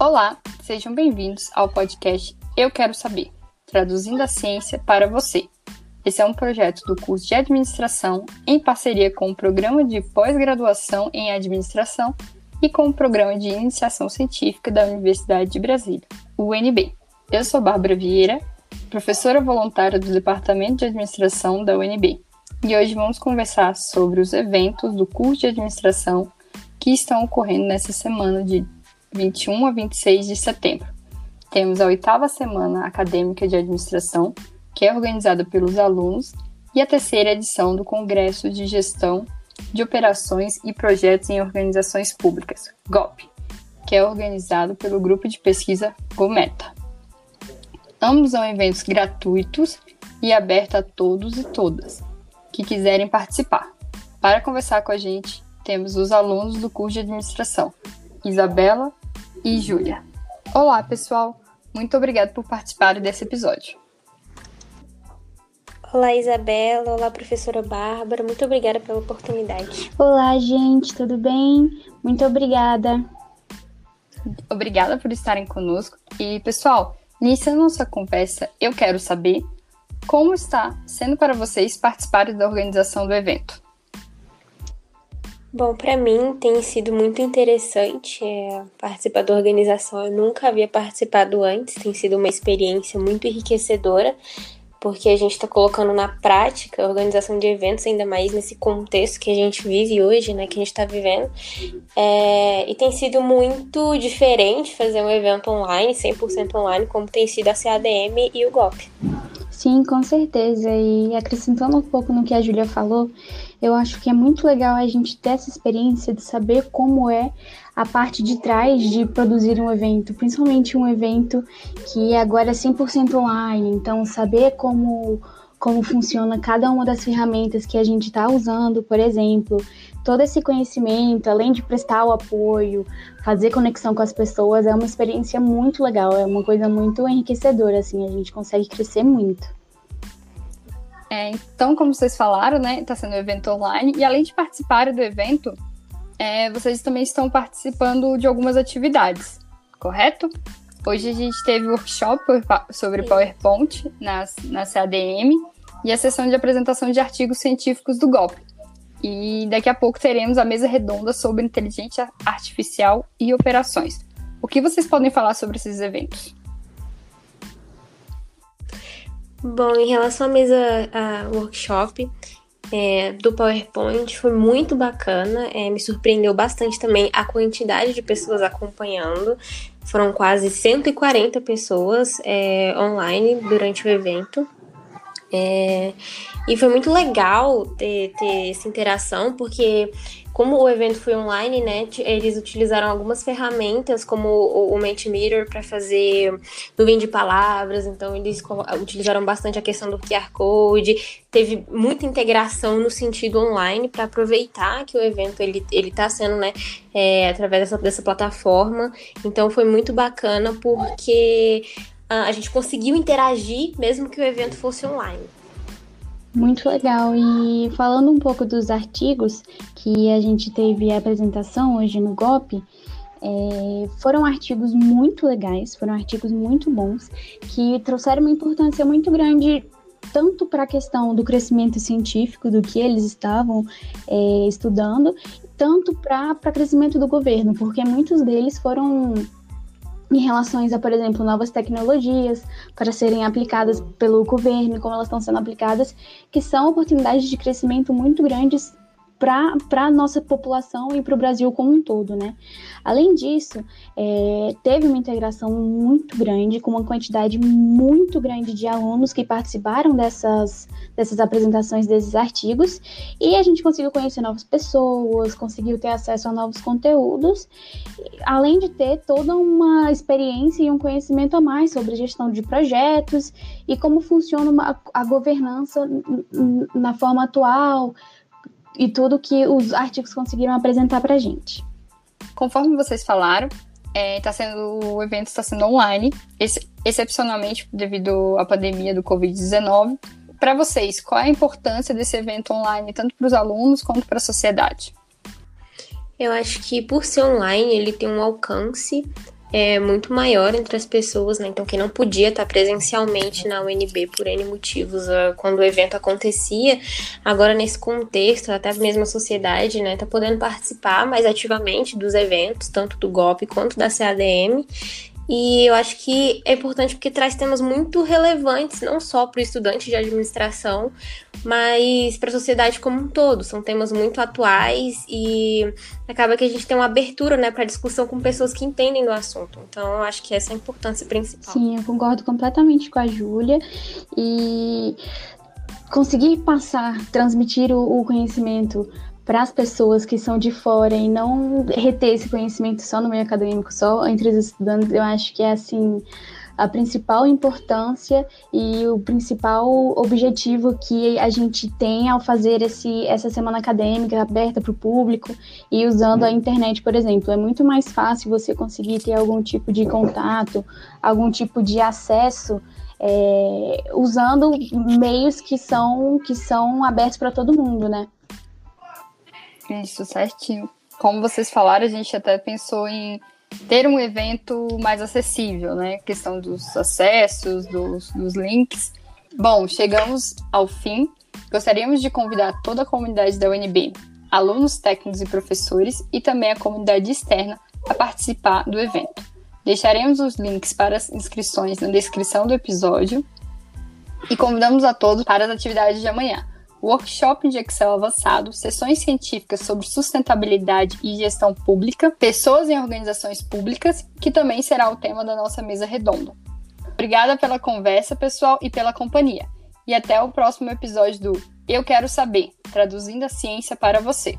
Olá, sejam bem-vindos ao podcast Eu Quero Saber, traduzindo a ciência para você. Esse é um projeto do curso de administração em parceria com o programa de pós-graduação em administração e com o programa de iniciação científica da Universidade de Brasília, UNB. Eu sou Bárbara Vieira, professora voluntária do Departamento de Administração da UNB, e hoje vamos conversar sobre os eventos do curso de administração que estão ocorrendo nessa semana de 21 a 26 de setembro. Temos a oitava semana acadêmica de administração, que é organizada pelos alunos, e a terceira edição do Congresso de Gestão de Operações e Projetos em Organizações Públicas, GOP, que é organizado pelo grupo de pesquisa GOMETA. Ambos são eventos gratuitos e abertos a todos e todas que quiserem participar. Para conversar com a gente, temos os alunos do curso de administração, Isabela e Júlia. Olá, pessoal! Muito obrigada por participarem desse episódio. Olá, Isabela. Olá, professora Bárbara. Muito obrigada pela oportunidade. Olá, gente. Tudo bem? Muito obrigada. Obrigada por estarem conosco. E, pessoal, iniciando nossa conversa, eu quero saber como está sendo para vocês participarem da organização do evento. Bom, para mim tem sido muito interessante é, participar da organização. Eu nunca havia participado antes, tem sido uma experiência muito enriquecedora porque a gente está colocando na prática a organização de eventos, ainda mais nesse contexto que a gente vive hoje, né, que a gente está vivendo. É, e tem sido muito diferente fazer um evento online, 100% online, como tem sido a CADM e o GOP. Sim, com certeza. E acrescentando um pouco no que a Júlia falou, eu acho que é muito legal a gente ter essa experiência de saber como é a parte de trás de produzir um evento, principalmente um evento que agora é 100% online. Então, saber como como funciona cada uma das ferramentas que a gente está usando, por exemplo, todo esse conhecimento, além de prestar o apoio, fazer conexão com as pessoas, é uma experiência muito legal, é uma coisa muito enriquecedora, assim, a gente consegue crescer muito. É, então, como vocês falaram, né, está sendo um evento online, e além de participar do evento, é, vocês também estão participando de algumas atividades, correto? Hoje a gente teve workshop sobre PowerPoint na, na CADM e a sessão de apresentação de artigos científicos do GOP. E daqui a pouco teremos a mesa redonda sobre inteligência artificial e operações. O que vocês podem falar sobre esses eventos? Bom, em relação à mesa workshop é, do PowerPoint, foi muito bacana. É, me surpreendeu bastante também a quantidade de pessoas acompanhando. Foram quase 140 pessoas é, online durante o evento. É, e foi muito legal ter, ter essa interação, porque como o evento foi online, né, eles utilizaram algumas ferramentas como o, o Mentimeter para fazer nuvem de palavras, então eles utilizaram bastante a questão do QR Code, teve muita integração no sentido online para aproveitar que o evento ele está sendo, né, é, através dessa, dessa plataforma, então foi muito bacana porque a gente conseguiu interagir mesmo que o evento fosse online. Muito legal. E falando um pouco dos artigos que a gente teve a apresentação hoje no GOP, é, foram artigos muito legais, foram artigos muito bons, que trouxeram uma importância muito grande tanto para a questão do crescimento científico, do que eles estavam é, estudando, tanto para o crescimento do governo, porque muitos deles foram em relação a, por exemplo, novas tecnologias para serem aplicadas pelo governo, como elas estão sendo aplicadas, que são oportunidades de crescimento muito grandes para a nossa população e para o Brasil como um todo, né? Além disso, é, teve uma integração muito grande, com uma quantidade muito grande de alunos que participaram dessas, dessas apresentações desses artigos, e a gente conseguiu conhecer novas pessoas, conseguiu ter acesso a novos conteúdos, além de ter toda uma experiência e um conhecimento a mais sobre gestão de projetos e como funciona uma, a governança na forma atual e tudo que os artigos conseguiram apresentar para a gente. Conforme vocês falaram, é, tá sendo, o evento está sendo online, ex excepcionalmente devido à pandemia do Covid-19. Para vocês, qual é a importância desse evento online, tanto para os alunos quanto para a sociedade? Eu acho que por ser online, ele tem um alcance é muito maior entre as pessoas, né? Então, quem não podia estar presencialmente na UNB por N motivos uh, quando o evento acontecia, agora nesse contexto, até mesmo a sociedade, né, tá podendo participar mais ativamente dos eventos, tanto do GOP quanto da CADM. E eu acho que é importante porque traz temas muito relevantes, não só para o estudante de administração, mas para a sociedade como um todo. São temas muito atuais e acaba que a gente tem uma abertura né, para discussão com pessoas que entendem do assunto. Então, eu acho que essa é a importância principal. Sim, eu concordo completamente com a Júlia. E conseguir passar, transmitir o, o conhecimento para as pessoas que são de fora e não reter esse conhecimento só no meio acadêmico, só entre os estudantes, eu acho que é assim a principal importância e o principal objetivo que a gente tem ao fazer esse, essa semana acadêmica aberta para o público e usando a internet, por exemplo. É muito mais fácil você conseguir ter algum tipo de contato, algum tipo de acesso é, usando meios que são, que são abertos para todo mundo, né? Isso, certinho. Como vocês falaram, a gente até pensou em ter um evento mais acessível, né? Questão dos acessos, dos, dos links. Bom, chegamos ao fim. Gostaríamos de convidar toda a comunidade da UNB, alunos, técnicos e professores, e também a comunidade externa a participar do evento. Deixaremos os links para as inscrições na descrição do episódio e convidamos a todos para as atividades de amanhã workshop de Excel avançado, sessões científicas sobre sustentabilidade e gestão pública, pessoas em organizações públicas, que também será o tema da nossa mesa redonda. Obrigada pela conversa, pessoal, e pela companhia. E até o próximo episódio do Eu Quero Saber, traduzindo a ciência para você.